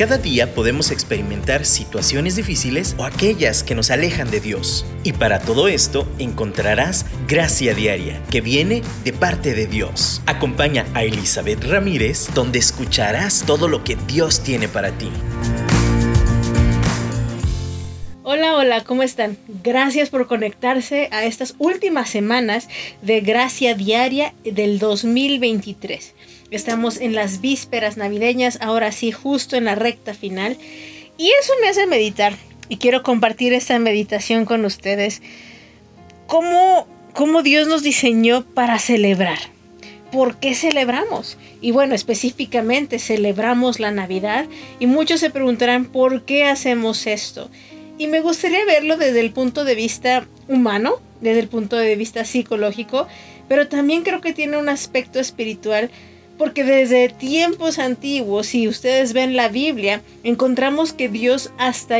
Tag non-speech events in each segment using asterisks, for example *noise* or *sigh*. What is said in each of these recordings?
Cada día podemos experimentar situaciones difíciles o aquellas que nos alejan de Dios. Y para todo esto encontrarás gracia diaria que viene de parte de Dios. Acompaña a Elizabeth Ramírez donde escucharás todo lo que Dios tiene para ti. Hola, hola, ¿cómo están? Gracias por conectarse a estas últimas semanas de Gracia Diaria del 2023. Estamos en las vísperas navideñas, ahora sí, justo en la recta final. Y eso me hace meditar. Y quiero compartir esta meditación con ustedes. ¿Cómo, cómo Dios nos diseñó para celebrar? ¿Por qué celebramos? Y bueno, específicamente celebramos la Navidad. Y muchos se preguntarán, ¿por qué hacemos esto? Y me gustaría verlo desde el punto de vista humano, desde el punto de vista psicológico, pero también creo que tiene un aspecto espiritual porque desde tiempos antiguos, si ustedes ven la Biblia, encontramos que Dios hasta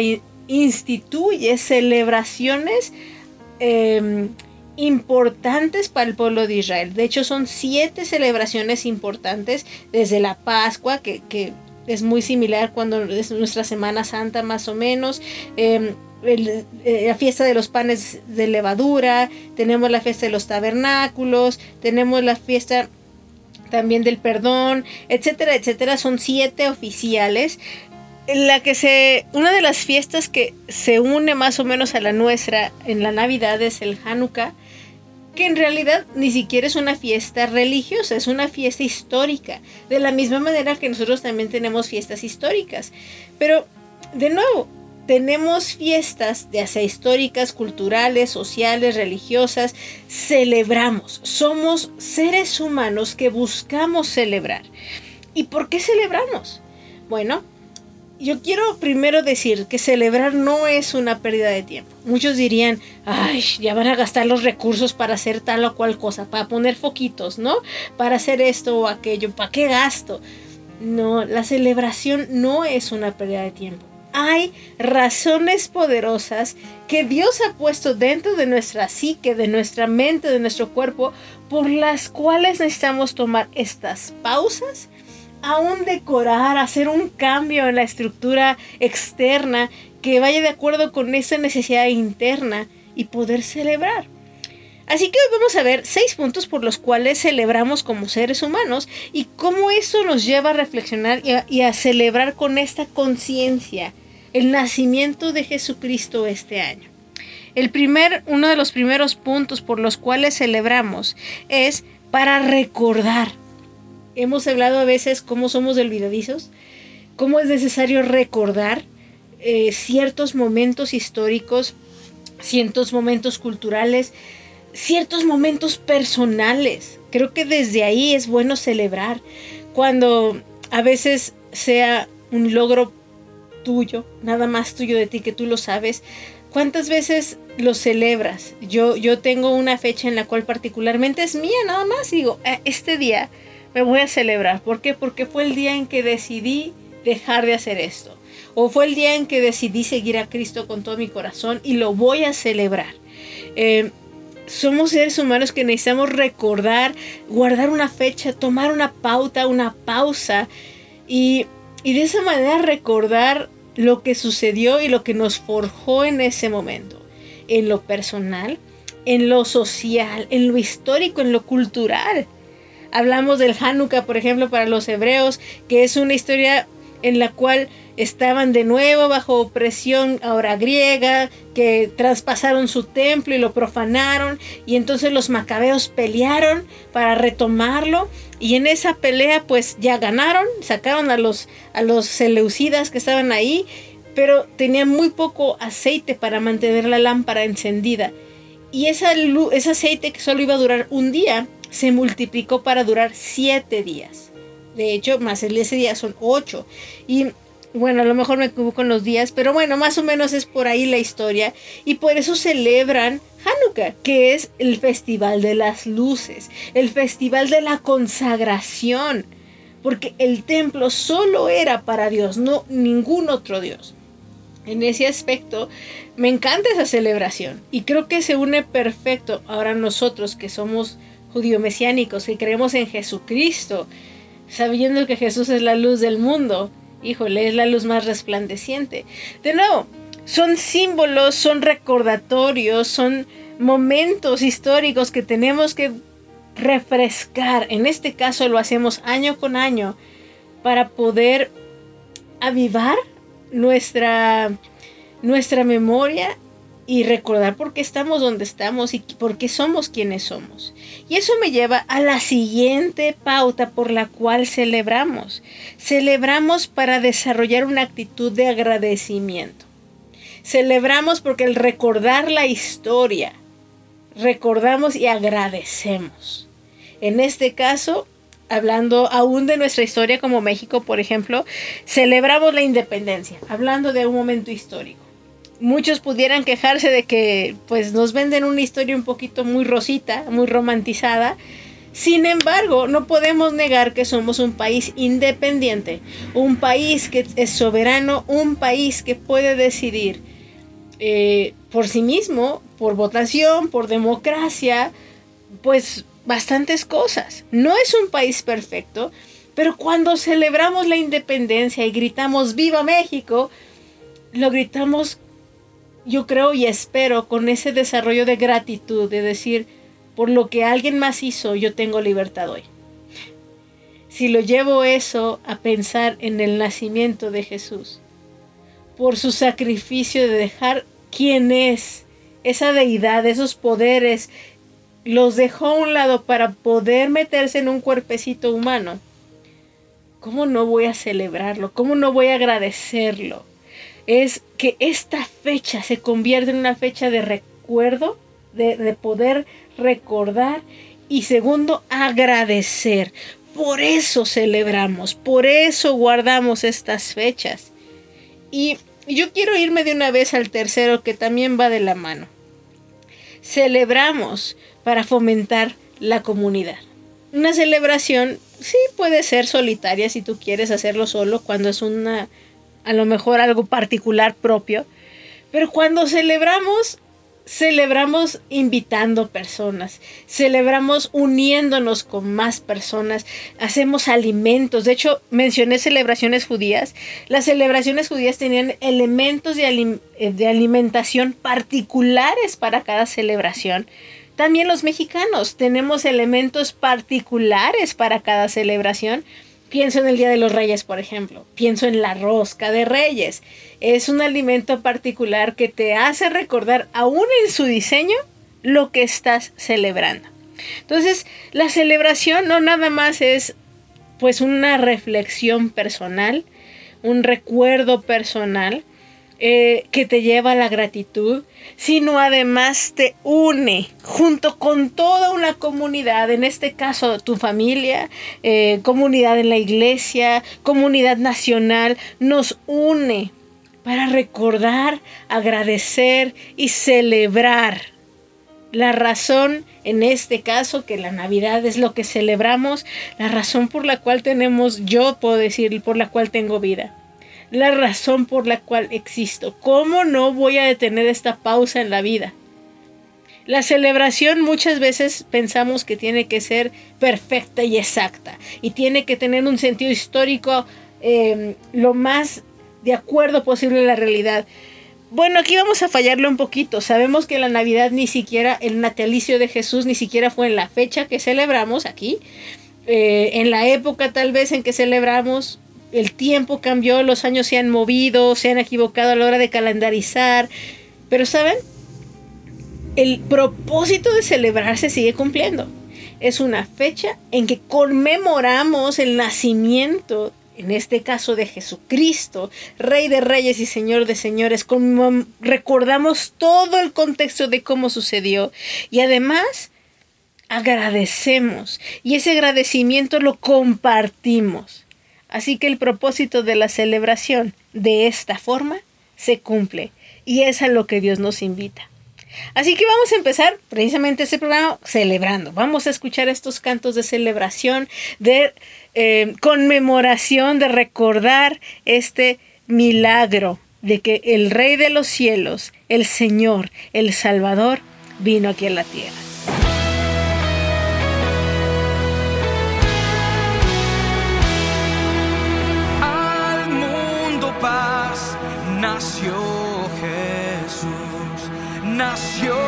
instituye celebraciones em, importantes para el pueblo de Israel. De hecho, son siete celebraciones importantes desde la Pascua, que, es muy similar cuando es nuestra Semana Santa más o menos. Em, eh, la fiesta de los panes de levadura, tenemos la fiesta de los tabernáculos, tenemos la fiesta también del perdón, etcétera, etcétera. Son siete oficiales. La que se. Una de las fiestas que se une más o menos a la nuestra en la Navidad es el Hanukkah, que en realidad ni siquiera es una fiesta religiosa, es una fiesta histórica. De la misma manera que nosotros también tenemos fiestas históricas. Pero, de nuevo, tenemos fiestas, ya sea históricas, culturales, sociales, religiosas, celebramos. Somos seres humanos que buscamos celebrar. ¿Y por qué celebramos? Bueno, yo quiero primero decir que celebrar no es una pérdida de tiempo. Muchos dirían, ay, ya van a gastar los recursos para hacer tal o cual cosa, para poner foquitos, ¿no? Para hacer esto o aquello, ¿para qué gasto? No, la celebración no es una pérdida de tiempo hay razones poderosas que Dios ha puesto dentro de nuestra psique, de nuestra mente, de nuestro cuerpo, por las cuales necesitamos tomar estas pausas, aún decorar, hacer un cambio en la estructura externa que vaya de acuerdo con esa necesidad interna y poder celebrar. Así que hoy vamos a ver seis puntos por los cuales celebramos como seres humanos y cómo eso nos lleva a reflexionar y a, celebrar con esta conciencia el nacimiento de Jesucristo este año. El primer, uno de los primeros puntos por los cuales celebramos es para recordar. Hemos hablado a veces cómo somos olvidadizos, cómo es necesario recordar eh, ciertos momentos históricos, ciertos momentos culturales, ciertos momentos personales. Creo que desde ahí es bueno celebrar cuando a veces sea un logro tuyo, nada más tuyo de ti que tú lo sabes. ¿Cuántas veces lo celebras? Yo, yo tengo una fecha en la cual particularmente es mía, nada más. digo, eh, este día me voy a celebrar. ¿Por qué? Porque fue el día en que decidí dejar de hacer esto. O fue el día en que decidí seguir a Cristo con todo mi corazón y lo voy a celebrar. Eh, somos seres humanos que necesitamos recordar, guardar una fecha, tomar una pauta, una pausa y y de esa manera recordar lo que sucedió y lo que nos forjó en ese momento, en lo personal, en lo social, en lo histórico, en lo cultural. Hablamos del Hanukkah, por ejemplo, para los hebreos, que es una historia en la cual estaban de nuevo bajo opresión ahora griega, que traspasaron su templo y lo profanaron, y entonces los macabeos pelearon para retomarlo, y en esa pelea pues ya ganaron, sacaron a los, a los seleucidas que estaban ahí, pero tenían muy poco aceite para mantener la lámpara encendida. Y esa ese aceite que solo iba a durar un día, se multiplicó para durar siete días. De hecho, más el ese día son ocho. Y bueno, a lo mejor me equivoco en los días, pero bueno, más o menos es por ahí la historia. Y por eso celebran Hanukkah, que es el festival de las luces, el festival de la consagración. Porque el templo solo era para Dios, no ningún otro Dios. En ese aspecto, me encanta esa celebración y creo que se une perfecto ahora nosotros que somos judío-mesiánicos, que creemos en Jesucristo, sabiendo que Jesús es la luz del mundo híjole, es la luz más resplandeciente. De nuevo, son símbolos, son recordatorios, son momentos históricos que tenemos que refrescar. En este caso lo hacemos año con año para poder avivar nuestra, nuestra memoria y recordar por qué estamos donde estamos y por qué somos quienes somos. Y eso me lleva a la siguiente pauta por la cual celebramos. Celebramos para desarrollar una actitud de agradecimiento. Celebramos porque el recordar la historia, recordamos y agradecemos. En este caso, hablando aún de nuestra historia como México, por ejemplo, celebramos la independencia, hablando de un momento histórico muchos pudieran quejarse de que pues nos venden una historia un poquito muy rosita, muy romantizada. Sin embargo, no podemos negar que somos un país independiente, un país que es soberano, un país que puede decidir eh, por sí mismo, por votación, por democracia, pues bastantes cosas. No es un país perfecto, pero cuando celebramos la independencia y gritamos Viva México, lo gritamos yo creo y espero con ese desarrollo de gratitud, de decir, por lo que alguien más hizo, yo tengo libertad hoy. Si lo llevo eso a pensar en el nacimiento de Jesús, por su sacrificio de dejar quién es, esa deidad, esos poderes, los dejó a un lado para poder meterse en un cuerpecito humano. ¿Cómo no voy a celebrarlo? ¿Cómo no voy a agradecerlo? Es que esta fecha se convierte en una fecha de recuerdo, de, poder recordar y segundo, agradecer. Por eso celebramos, por eso guardamos estas fechas. Y yo quiero irme de una vez al tercero que también va de la mano. Celebramos para fomentar la comunidad. Una celebración sí puede ser solitaria si tú quieres hacerlo solo cuando es una a lo mejor algo particular propio, pero cuando celebramos, celebramos invitando personas, celebramos uniéndonos con más personas, hacemos alimentos. De hecho, mencioné celebraciones judías. Las celebraciones judías tenían elementos de, eh, de alimentación particulares para cada celebración. También los mexicanos tenemos elementos particulares para cada celebración Pienso en el Día de los Reyes, por ejemplo. Pienso en la rosca de reyes. Es un alimento particular que te hace recordar, aún en su diseño, lo que estás celebrando. Entonces, la celebración no nada más es pues una reflexión personal, un recuerdo personal, eh, que te lleva a la gratitud, sino además te une junto con toda una comunidad, en este caso tu familia, eh, comunidad en la iglesia, comunidad nacional, nos une para recordar, agradecer y celebrar. La razón, en este caso, que la Navidad es lo que celebramos, la razón por la cual tenemos, yo puedo decir, por la cual tengo vida la razón por la cual existo. ¿Cómo no voy a detener esta pausa en la vida? La celebración muchas veces pensamos que tiene que ser perfecta y exacta y tiene que tener un sentido histórico em, lo más de acuerdo posible a la realidad. Bueno, aquí vamos a fallarle un poquito. Sabemos que la Navidad ni siquiera, el natalicio de Jesús ni siquiera fue en la fecha que celebramos aquí. Eh, en la época tal vez en que celebramos el tiempo cambió, los años se han movido, se han equivocado a la hora de calendarizar. Pero ¿saben? El propósito de celebrar se sigue cumpliendo. Es una fecha en que conmemoramos el nacimiento, en este caso de Jesucristo, Rey de Reyes y Señor de Señores. recordamos todo el contexto de cómo sucedió y además agradecemos y ese agradecimiento lo compartimos. Así que el propósito de la celebración de esta forma se cumple y es a lo que Dios nos invita. Así que vamos a empezar precisamente este programa celebrando. Vamos a escuchar estos cantos de celebración, de eh, conmemoración, de recordar este milagro de que el Rey de los cielos, el Señor, el Salvador, vino aquí a la tierra. Nació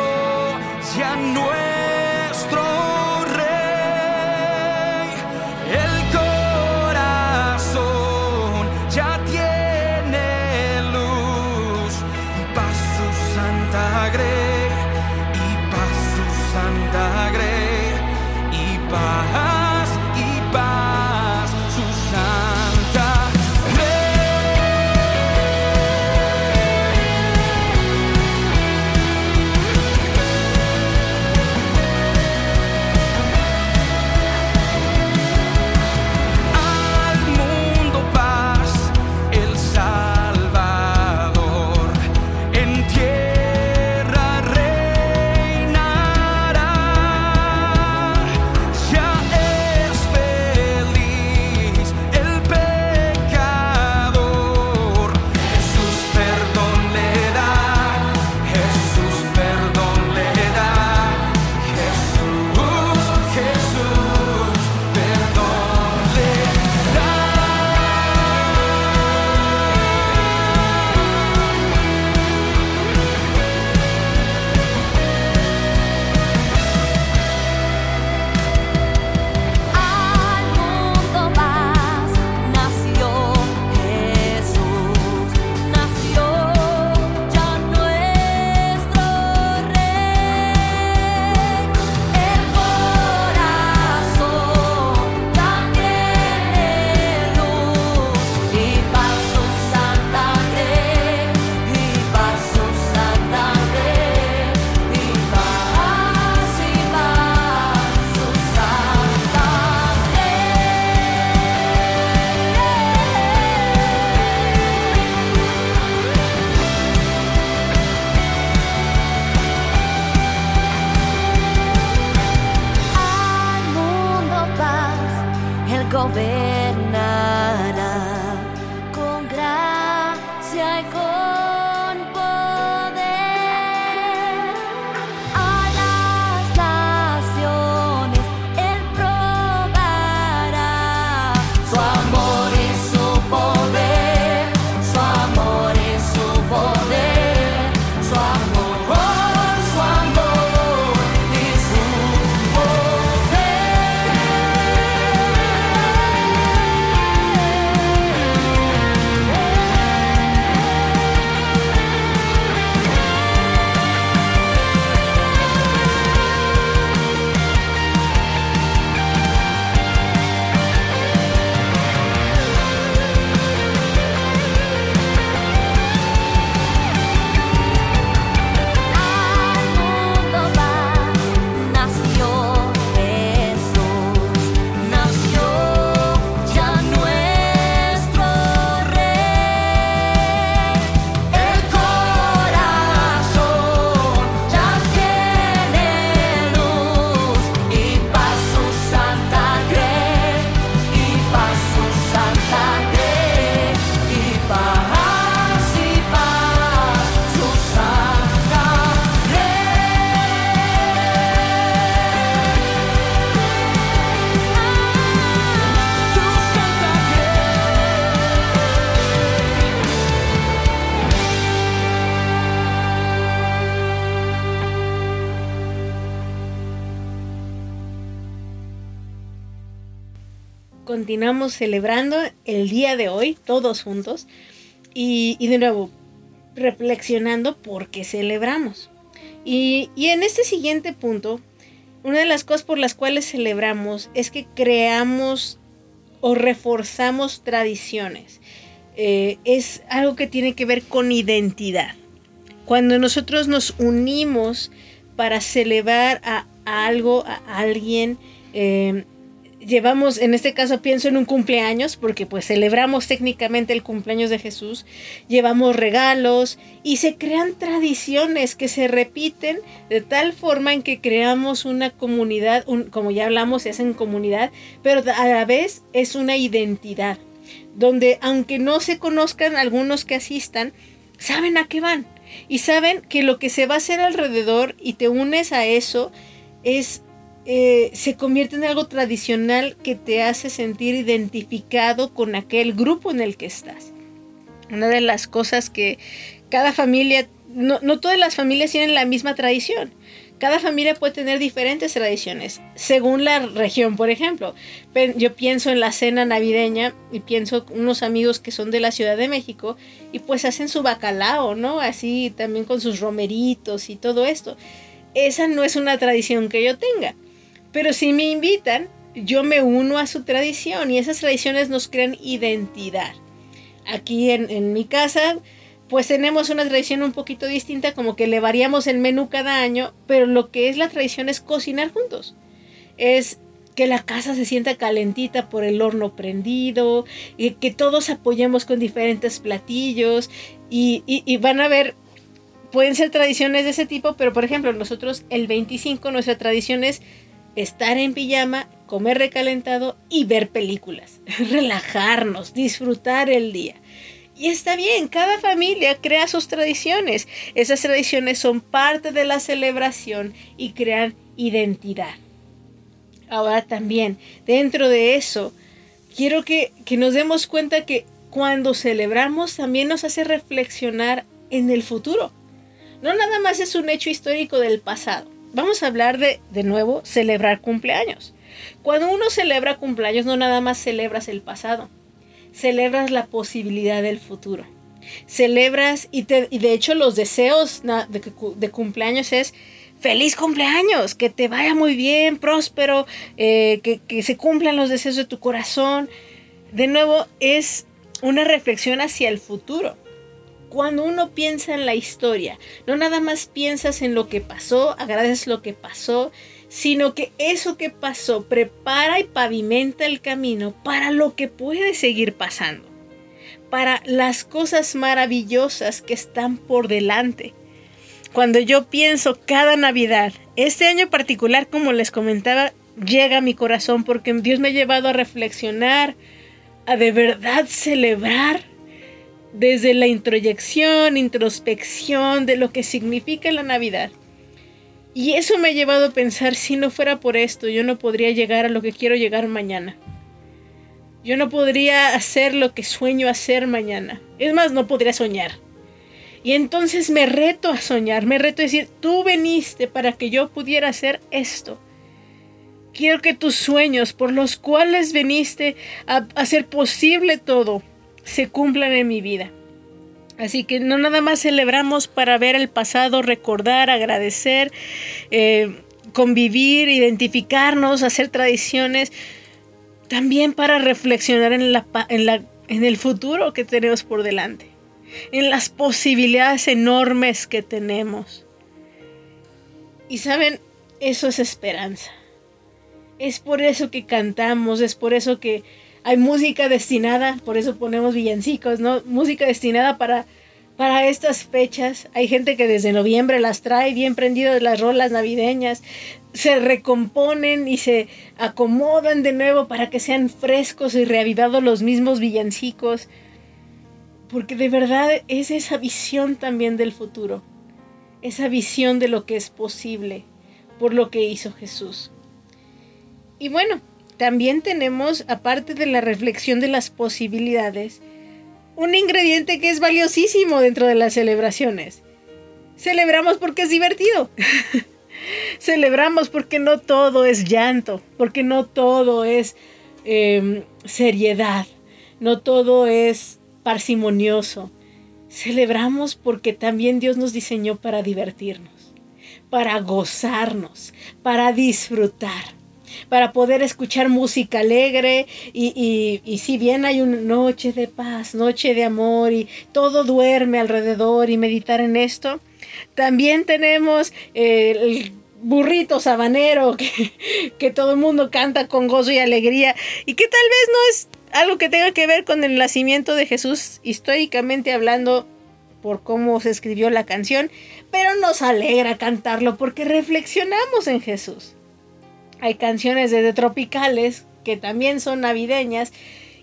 continuamos celebrando el día de hoy, todos juntos, y, de nuevo, reflexionando por qué celebramos. Y, y, en este siguiente punto, una de las cosas por las cuales celebramos es que creamos o reforzamos tradiciones. Eh, es algo que tiene que ver con identidad. Cuando nosotros nos unimos para celebrar a, algo, a alguien, eh, llevamos, en este caso pienso en un cumpleaños, porque pues celebramos técnicamente el cumpleaños de Jesús, llevamos regalos y se crean tradiciones que se repiten de tal forma en que creamos una comunidad, como ya hablamos, se hacen comunidad, pero a la vez es una identidad, donde aunque no se conozcan algunos que asistan, saben a qué van y saben que lo que se va a hacer alrededor y te unes a eso es eh, se convierte en algo tradicional que te hace sentir identificado con aquel grupo en el que estás. Una de las cosas que cada familia, no, no todas las familias tienen la misma tradición. Cada familia puede tener diferentes tradiciones, según la región, por ejemplo. Yo pienso en la cena navideña y pienso unos amigos que son de la Ciudad de México y pues hacen su bacalao, ¿no? Así también con sus romeritos y todo esto. Esa no es una tradición que yo tenga. Pero si me invitan, yo me uno a su tradición y esas tradiciones nos crean identidad. Aquí en, en mi casa pues tenemos una tradición un poquito distinta, como que le variamos el menú cada año, pero lo que es la tradición es cocinar juntos. Es que la casa se sienta calentita por el horno prendido, y que todos apoyemos con diferentes platillos y, y, van a ver, pueden ser tradiciones de ese tipo, pero por ejemplo nosotros el 25 nuestra tradición es estar en pijama, comer recalentado y ver películas, *laughs* relajarnos, disfrutar el día. Y está bien, cada familia crea sus tradiciones. Esas tradiciones son parte de la celebración y crean identidad. Ahora también, dentro de eso, quiero que, que nos demos cuenta que cuando celebramos también nos hace reflexionar en el futuro. No nada más es un hecho histórico del pasado. Vamos a hablar de, de nuevo, celebrar cumpleaños. Cuando uno celebra cumpleaños, no nada más celebras el pasado, celebras la posibilidad del futuro. Celebras y, te, y de hecho los deseos de, cumpleaños es feliz cumpleaños, que te vaya muy bien, próspero, eh, que, que se cumplan los deseos de tu corazón. De nuevo, es una reflexión hacia el futuro. Cuando uno piensa en la historia, no nada más piensas en lo que pasó, agradeces lo que pasó, sino que eso que pasó prepara y pavimenta el camino para lo que puede seguir pasando, para las cosas maravillosas que están por delante. Cuando yo pienso cada Navidad, este año particular, como les comentaba, llega a mi corazón porque Dios me ha llevado a reflexionar, a de verdad celebrar desde la introyección, introspección de lo que significa la Navidad y eso me ha llevado a pensar, si no fuera por esto, yo no podría llegar a lo que quiero llegar mañana. Yo no podría hacer lo que sueño hacer mañana. Es más, no podría soñar. Y entonces me reto a soñar, me reto a decir, tú veniste para que yo pudiera hacer esto. Quiero que tus sueños por los cuales viniste a hacer posible todo se cumplan en mi vida. Así que no nada más celebramos para ver el pasado, recordar, agradecer, eh, convivir, identificarnos, hacer tradiciones, también para reflexionar en, la, en, en el futuro que tenemos por delante, en las posibilidades enormes que tenemos. Y saben, eso es esperanza. Es por eso que cantamos, es por eso que hay música destinada, por eso ponemos villancicos, ¿no? Música destinada para, para estas fechas. Hay gente que desde noviembre las trae bien prendidas las rolas navideñas. Se recomponen y se acomodan de nuevo para que sean frescos y reavivados los mismos villancicos. Porque de verdad es esa visión también del futuro. Esa visión de lo que es posible por lo que hizo Jesús. Y bueno, también tenemos, aparte de la reflexión de las posibilidades, un ingrediente que es valiosísimo dentro de las celebraciones. Celebramos porque es divertido. *laughs* Celebramos porque no todo es llanto, porque no todo es em, seriedad, no todo es parsimonioso. Celebramos porque también Dios nos diseñó para divertirnos, para gozarnos, para disfrutar para poder escuchar música alegre y, si bien hay una noche de paz, noche de amor y todo duerme alrededor y meditar en esto, también tenemos eh, el burrito sabanero que, *laughs* que todo el mundo canta con gozo y alegría y que tal vez no es algo que tenga que ver con el nacimiento de Jesús históricamente hablando por cómo se escribió la canción, pero nos alegra cantarlo porque reflexionamos en Jesús. Hay canciones de tropicales que también son navideñas.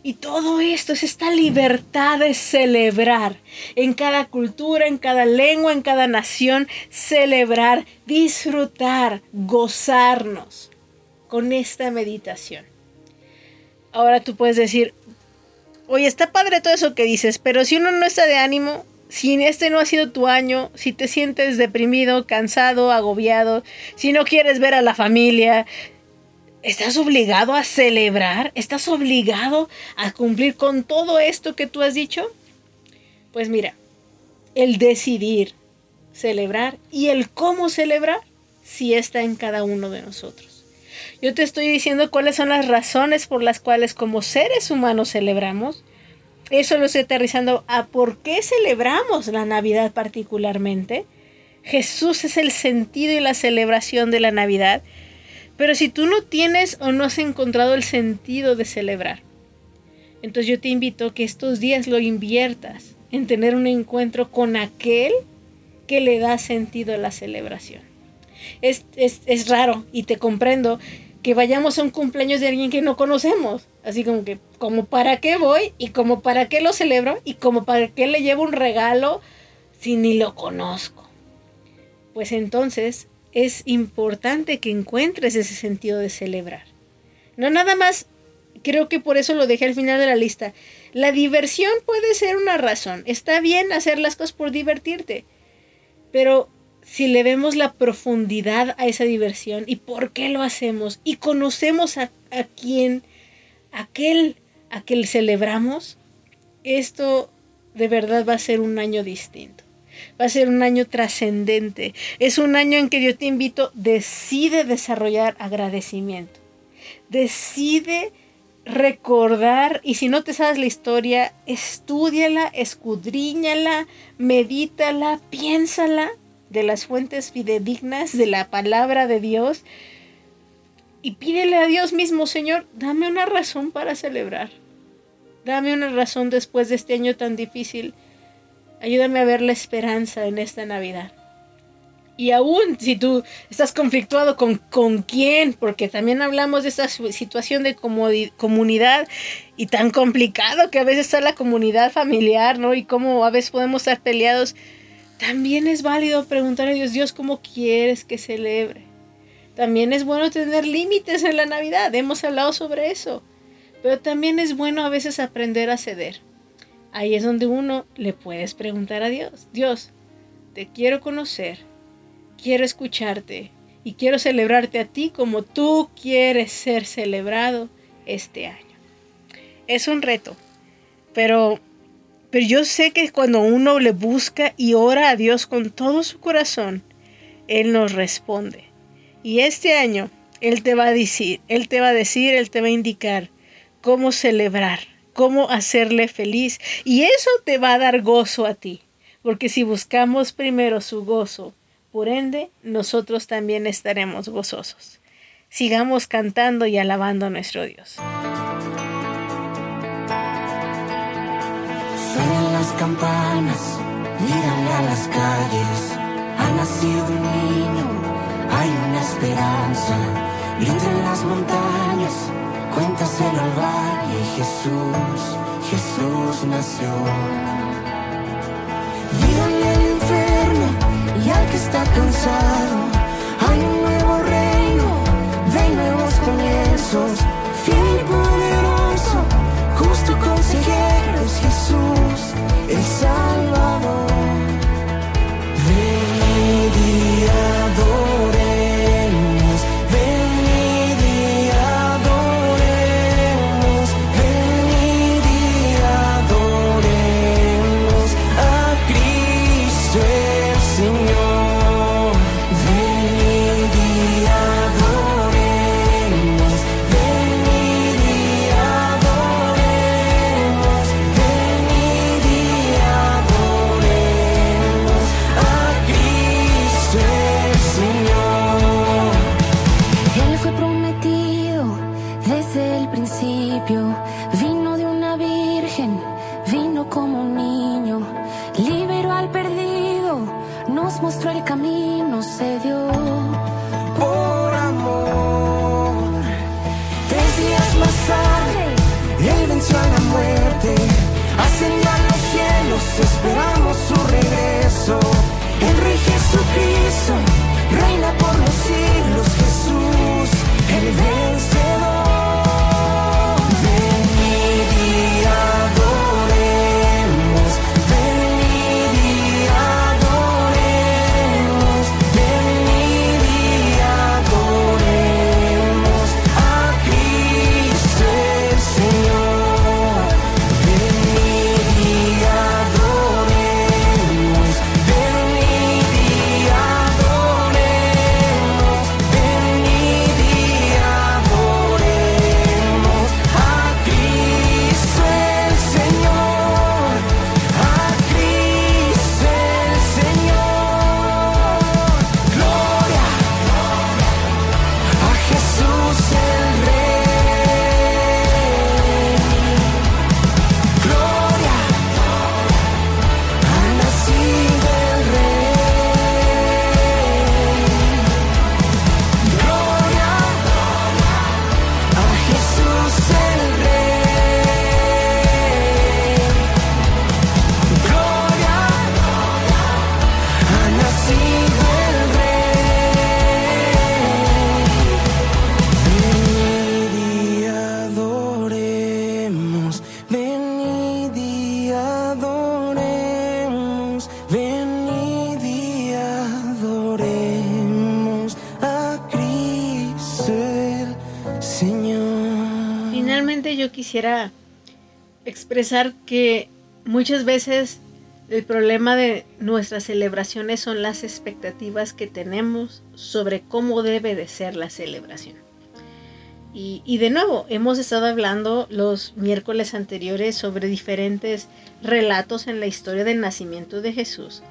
Y todo esto es esta libertad de celebrar en cada cultura, en cada lengua, en cada nación, celebrar, disfrutar, gozarnos con esta meditación. Ahora tú puedes decir, Oye, está padre todo eso que dices, pero si uno no está de ánimo, si este no ha sido tu año, si te sientes deprimido, cansado, agobiado, si no quieres ver a la familia, ¿estás obligado a celebrar? ¿Estás obligado a cumplir con todo esto que tú has dicho? Pues mira, el decidir celebrar y el cómo celebrar sí está en cada uno de nosotros. Yo te estoy diciendo cuáles son las razones por las cuales como seres humanos celebramos. Eso lo estoy aterrizando a por qué celebramos la Navidad particularmente. Jesús es el sentido y la celebración de la Navidad. Pero si tú no tienes o no has encontrado el sentido de celebrar, entonces yo te invito a que estos días lo inviertas en tener un encuentro con aquel que le da sentido a la celebración. Es, es, raro y te comprendo que vayamos a un cumpleaños de alguien que no conocemos. Así como que, como para qué voy y como para qué lo celebro y como para qué le llevo un regalo si ni lo conozco. Pues entonces es importante que encuentres ese sentido de celebrar. No nada más, creo que por eso lo dejé al final de la lista. La diversión puede ser una razón. Está bien hacer las cosas por divertirte. Pero si le vemos la profundidad a esa diversión y por qué lo hacemos y conocemos a, a quién, aquel a que celebramos, esto de verdad va a ser un año distinto. Va a ser un año trascendente. Es un año en que yo te invito, decide desarrollar agradecimiento. Decide recordar y si no te sabes la historia, estudiala, escudriñala, medítala, piénsala de las fuentes fidedignas de la palabra de Dios y pídele a Dios mismo, Señor, dame una razón para celebrar. Dame una razón después de este año tan difícil. Ayúdame a ver la esperanza en esta Navidad. Y aún si tú estás conflictuado con, con quién, porque también hablamos de esta situación de comunidad y tan complicado que a veces está la comunidad familiar, ¿no? Y cómo a veces podemos estar peleados. También es válido preguntar a Dios, Dios, ¿cómo quieres que celebre? También es bueno tener límites en la Navidad, hemos hablado sobre eso. Pero también es bueno a veces aprender a ceder. Ahí es donde uno le puedes preguntar a Dios, Dios, te quiero conocer quiero escucharte y quiero celebrarte a ti como tú quieres ser celebrado este año. Es un reto, pero, pero yo sé que cuando uno le busca y ora a Dios con todo su corazón, Él nos responde. Y este año Él te va a decir, Él te va a decir, Él te va a indicar cómo celebrar, cómo hacerle feliz. Y eso te va a dar gozo a ti. Porque si buscamos primero su gozo por ende, nosotros también estaremos gozosos. Sigamos cantando y alabando a nuestro Dios. Campanas, miran a las calles. Ha nacido un niño, hay una esperanza. Grita las montañas, cuéntaselo al valle. Jesús, Jesús nació. y al que está cansado. Hay un nuevo reino de nuevos comienzos, fiel y consejero es Jesús, el Salvador. Expresar que muchas veces el problema de nuestras celebraciones son las expectativas que tenemos sobre cómo debe de ser la celebración. Y, de nuevo, hemos estado hablando los miércoles anteriores sobre diferentes relatos en la historia del nacimiento de Jesús.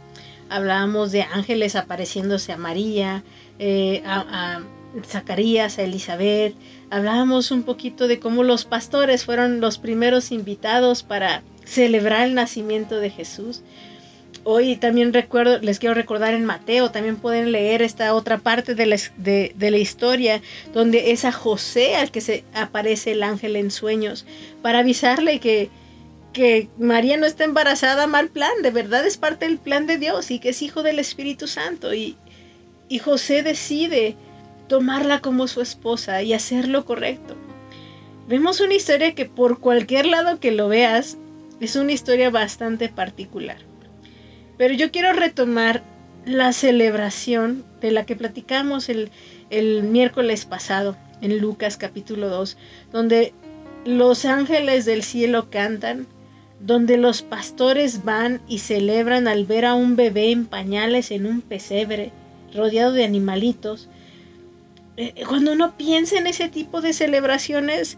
Hablábamos de ángeles apareciéndose a María, eh, a, Zacarías, a Elizabeth. Hablábamos un poquito de cómo los pastores fueron los primeros invitados para celebrar el nacimiento de Jesús. Hoy también recuerdo, les quiero recordar en Mateo, también pueden leer esta otra parte de la, de, la, historia, donde es a José al que se aparece el ángel en sueños, para avisarle que, que María no está embarazada, mal plan, de verdad es parte del plan de Dios y que es hijo del Espíritu Santo. Y, y José decide tomarla como su esposa y hacer lo correcto. Vemos una historia que por cualquier lado que lo veas, es una historia bastante particular. Pero yo quiero retomar la celebración de la que platicamos el, miércoles pasado en Lucas capítulo 2, donde los ángeles del cielo cantan, donde los pastores van y celebran al ver a un bebé en pañales en un pesebre, rodeado de animalitos. Eh, cuando uno piensa en ese tipo de celebraciones,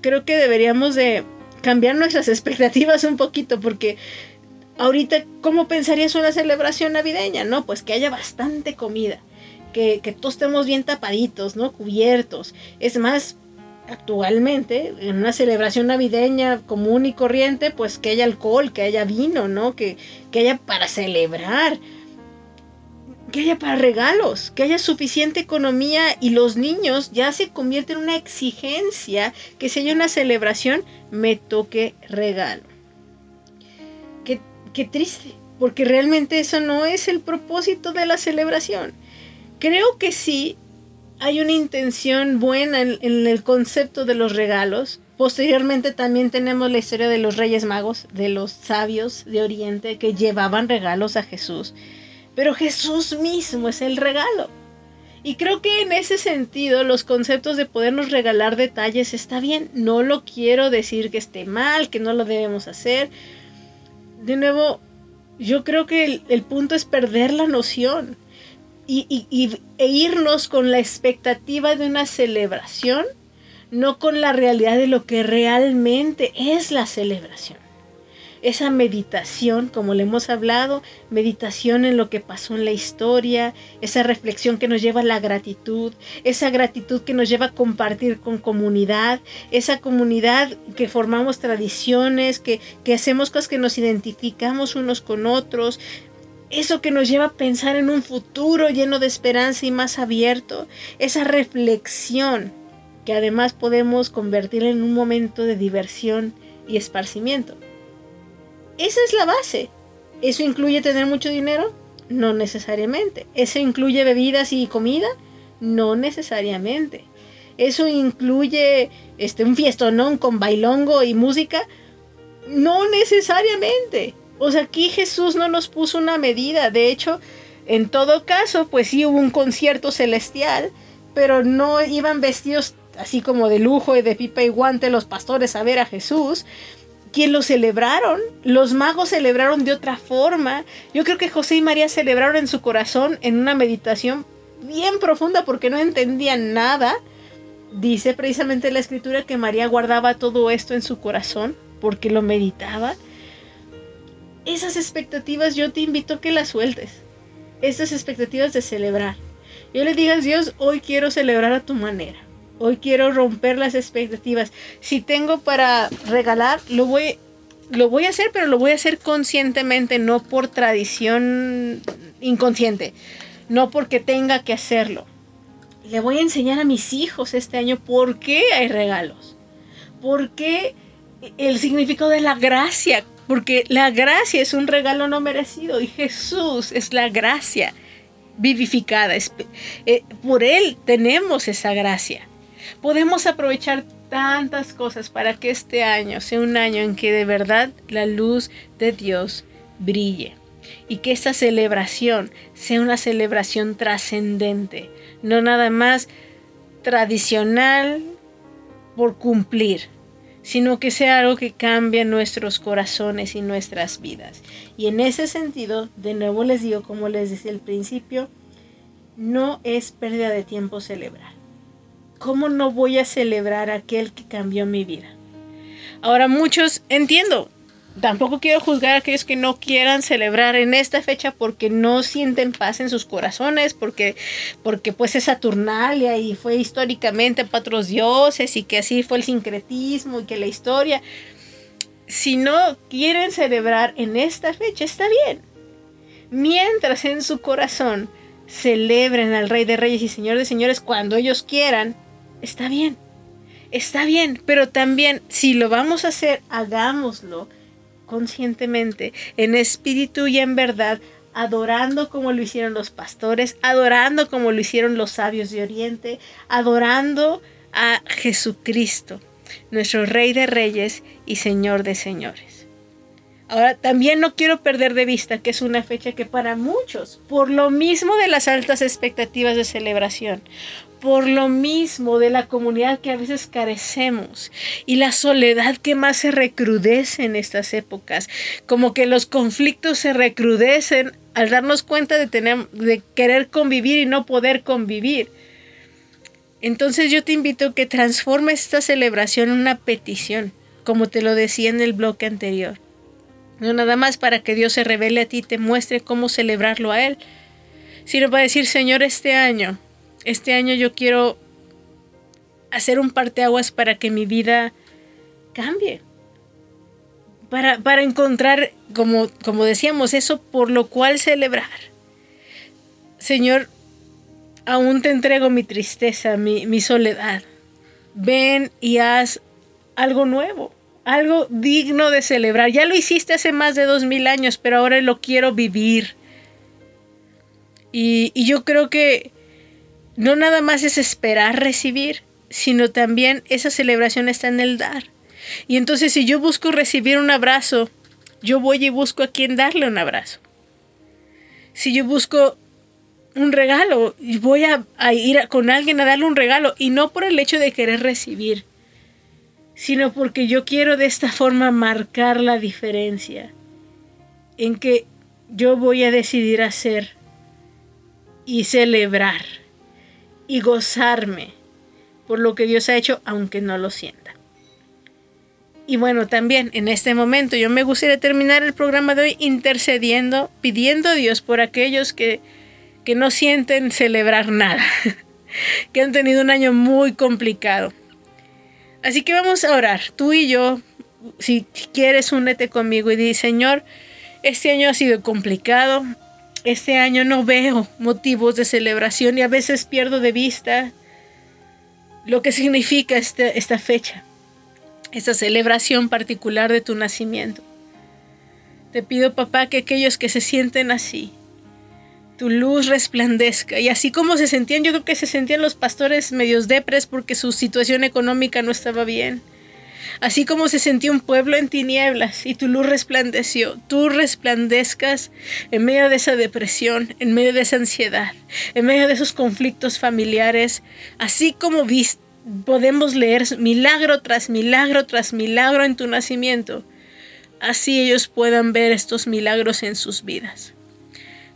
creo que deberíamos de cambiar nuestras *laughs* expectativas un poquito, porque Ahorita, ¿cómo pensarías una celebración navideña? No, pues que haya bastante comida, que, todos estemos bien tapaditos, ¿no? Cubiertos. Es más, actualmente, en una celebración navideña común y corriente, pues que haya alcohol, que haya vino, ¿no? Que, que haya para celebrar, que haya para regalos, que haya suficiente economía y los niños ya se convierten en una exigencia que si hay una celebración, me toque regalo qué triste, porque realmente eso no es el propósito de la celebración. Creo que sí hay una intención buena en, el concepto de los regalos. Posteriormente también tenemos la historia de los Reyes Magos, de los sabios de Oriente que llevaban regalos a Jesús. Pero Jesús mismo es el regalo. Y creo que en ese sentido los conceptos de podernos regalar detalles está bien. No lo quiero decir que esté mal, que no lo debemos hacer de nuevo, yo creo que el, punto es perder la noción y, e irnos con la expectativa de una celebración, no con la realidad de lo que realmente es la celebración esa meditación, como le hemos hablado, meditación en lo que pasó en la historia, esa reflexión que nos lleva a la gratitud, esa gratitud que nos lleva a compartir con comunidad, esa comunidad que formamos tradiciones, que, que hacemos cosas que nos identificamos unos con otros, eso que nos lleva a pensar en un futuro lleno de esperanza y más abierto, esa reflexión que además podemos convertir en un momento de diversión y esparcimiento. Esa es la base. ¿Eso incluye tener mucho dinero? No necesariamente. ¿Eso incluye bebidas y comida? No necesariamente. ¿Eso incluye este, un fiestonón con bailongo y música? No necesariamente. O sea, aquí Jesús no nos puso una medida. De hecho, en todo caso, pues sí hubo un concierto celestial, pero no iban vestidos así como de lujo y de pipa y guante los pastores a ver a Jesús, quien lo celebraron. Los magos celebraron de otra forma. Yo creo que José y María celebraron en su corazón en una meditación bien profunda porque no entendían nada. Dice precisamente la escritura que María guardaba todo esto en su corazón porque lo meditaba. Esas expectativas yo te invito a que las sueltes. Esas expectativas de celebrar. Yo le digas, Dios, hoy quiero celebrar a tu manera. Hoy quiero romper las expectativas. Si tengo para regalar, lo voy, lo voy a hacer, pero lo voy a hacer conscientemente, no por tradición inconsciente, no porque tenga que hacerlo. Le voy a enseñar a mis hijos este año por qué hay regalos, por qué el significado de la gracia, porque la gracia es un regalo no merecido y Jesús es la gracia vivificada. Eh, por Él tenemos esa gracia podemos aprovechar tantas cosas para que este año sea un año en que de verdad la luz de Dios brille y que esta celebración sea una celebración trascendente, no nada más tradicional por cumplir, sino que sea algo que cambie nuestros corazones y nuestras vidas. Y en ese sentido, de nuevo les digo, como les decía al principio, no es pérdida de tiempo celebrar. ¿Cómo no voy a celebrar aquel que cambió mi vida? Ahora muchos entiendo, tampoco quiero juzgar a aquellos que no quieran celebrar en esta fecha porque no sienten paz en sus corazones, porque, porque pues es Saturnalia y fue históricamente para dioses y que así fue el sincretismo y que la historia. Si no quieren celebrar en esta fecha, está bien. Mientras en su corazón celebren al Rey de Reyes y Señor de Señores cuando ellos quieran, está bien. Está bien, pero también si lo vamos a hacer, hagámoslo conscientemente, en espíritu y en verdad, adorando como lo hicieron los pastores, adorando como lo hicieron los sabios de Oriente, adorando a Jesucristo, nuestro Rey de Reyes y Señor de Señores. Ahora, también no quiero perder de vista que es una fecha que para muchos, por lo mismo de las altas expectativas de celebración, por lo mismo de la comunidad que a veces carecemos y la soledad que más se recrudece en estas épocas, como que los conflictos se recrudecen al darnos cuenta de, tener, de querer convivir y no poder convivir. Entonces yo te invito a que transformes esta celebración en una petición, como te lo decía en el bloque anterior. No nada más para que Dios se revele a ti y te muestre cómo celebrarlo a Él, sino para decir, Señor, este año este año yo quiero hacer un parteaguas para que mi vida cambie. Para, para encontrar, como, como decíamos, eso por lo cual celebrar. Señor, aún te entrego mi tristeza, mi, mi soledad. Ven y haz algo nuevo, algo digno de celebrar. Ya lo hiciste hace más de dos mil años, pero ahora lo quiero vivir. Y, y yo creo que no nada más es esperar recibir, sino también esa celebración está en el dar. Y entonces si yo busco recibir un abrazo, yo voy y busco a quien darle un abrazo. Si yo busco un regalo, voy a, ir con alguien a darle un regalo, y no por el hecho de querer recibir, sino porque yo quiero de esta forma marcar la diferencia en que yo voy a decidir hacer y celebrar y gozarme por lo que Dios ha hecho, aunque no lo sienta. Y bueno, también en este momento yo me gustaría terminar el programa de hoy intercediendo, pidiendo a Dios por aquellos que, que no sienten celebrar nada, *laughs* que han tenido un año muy complicado. Así que vamos a orar, tú y yo, si quieres, únete conmigo y di, Señor, este año ha sido complicado, este año no veo motivos de celebración y a veces pierdo de vista lo que significa este, esta fecha, esta celebración particular de tu nacimiento. Te pido, papá, que aquellos que se sienten así, tu luz resplandezca. Y así como se sentían, yo creo que se sentían los pastores medios depres porque su situación económica no estaba bien así como se sentía un pueblo en tinieblas y tu luz resplandeció, tú resplandezcas en medio de esa depresión, en medio de esa ansiedad, en medio de esos conflictos familiares, así como podemos leer milagro tras milagro tras milagro en tu nacimiento, así ellos puedan ver estos milagros en sus vidas.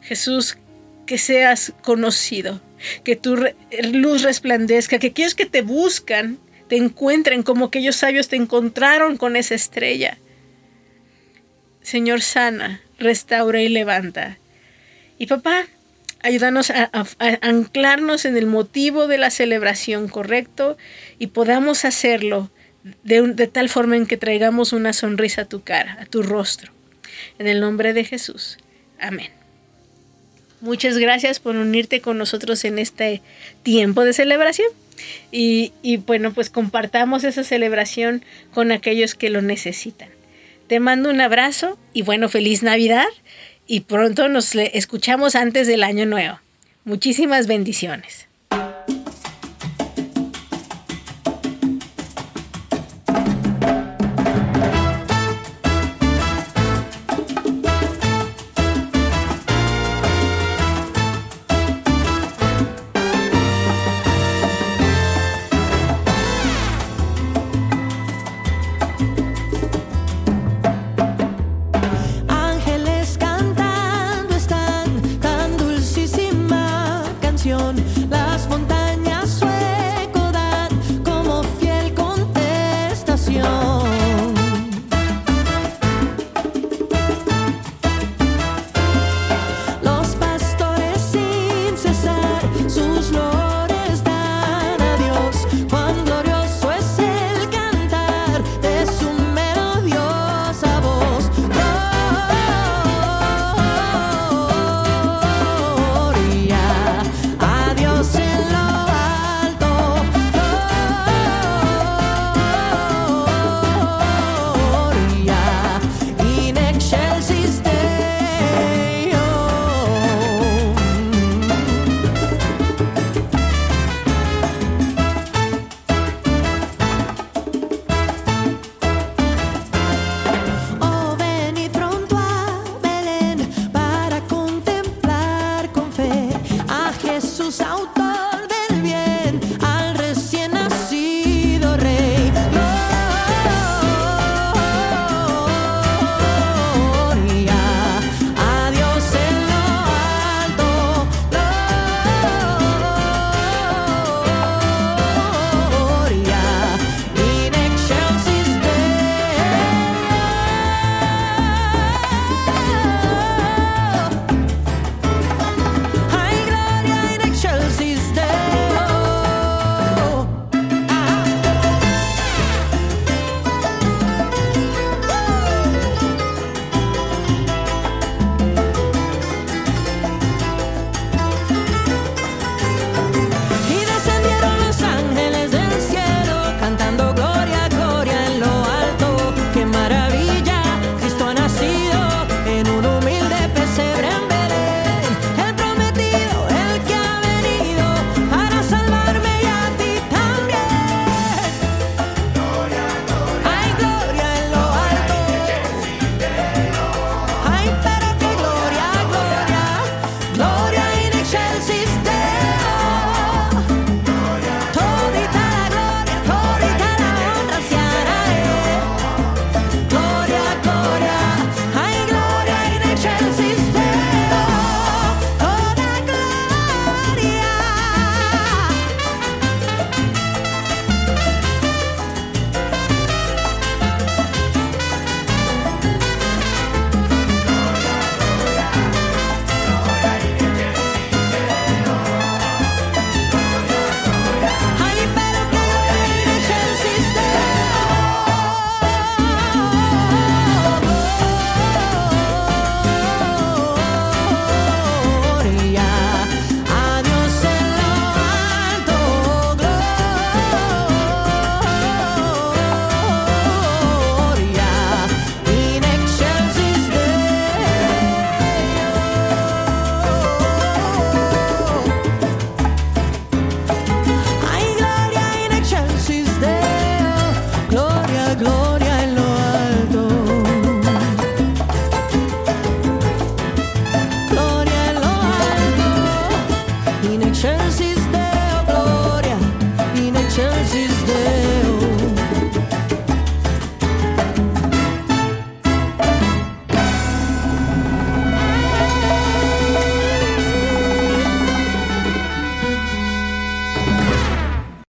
Jesús, que seas conocido, que tu luz resplandezca, que aquellos que te buscan te encuentren como aquellos sabios te encontraron con esa estrella. Señor, sana, restaura y levanta. Y papá, ayúdanos a, anclarnos en el motivo de la celebración correcto y podamos hacerlo de, de tal forma en que traigamos una sonrisa a tu cara, a tu rostro. En el nombre de Jesús. Amén. Muchas gracias por unirte con nosotros en este tiempo de celebración. Y, bueno, pues compartamos esa celebración con aquellos que lo necesitan. Te mando un abrazo y bueno, feliz Navidad y pronto nos escuchamos antes del año nuevo. Muchísimas bendiciones. canción.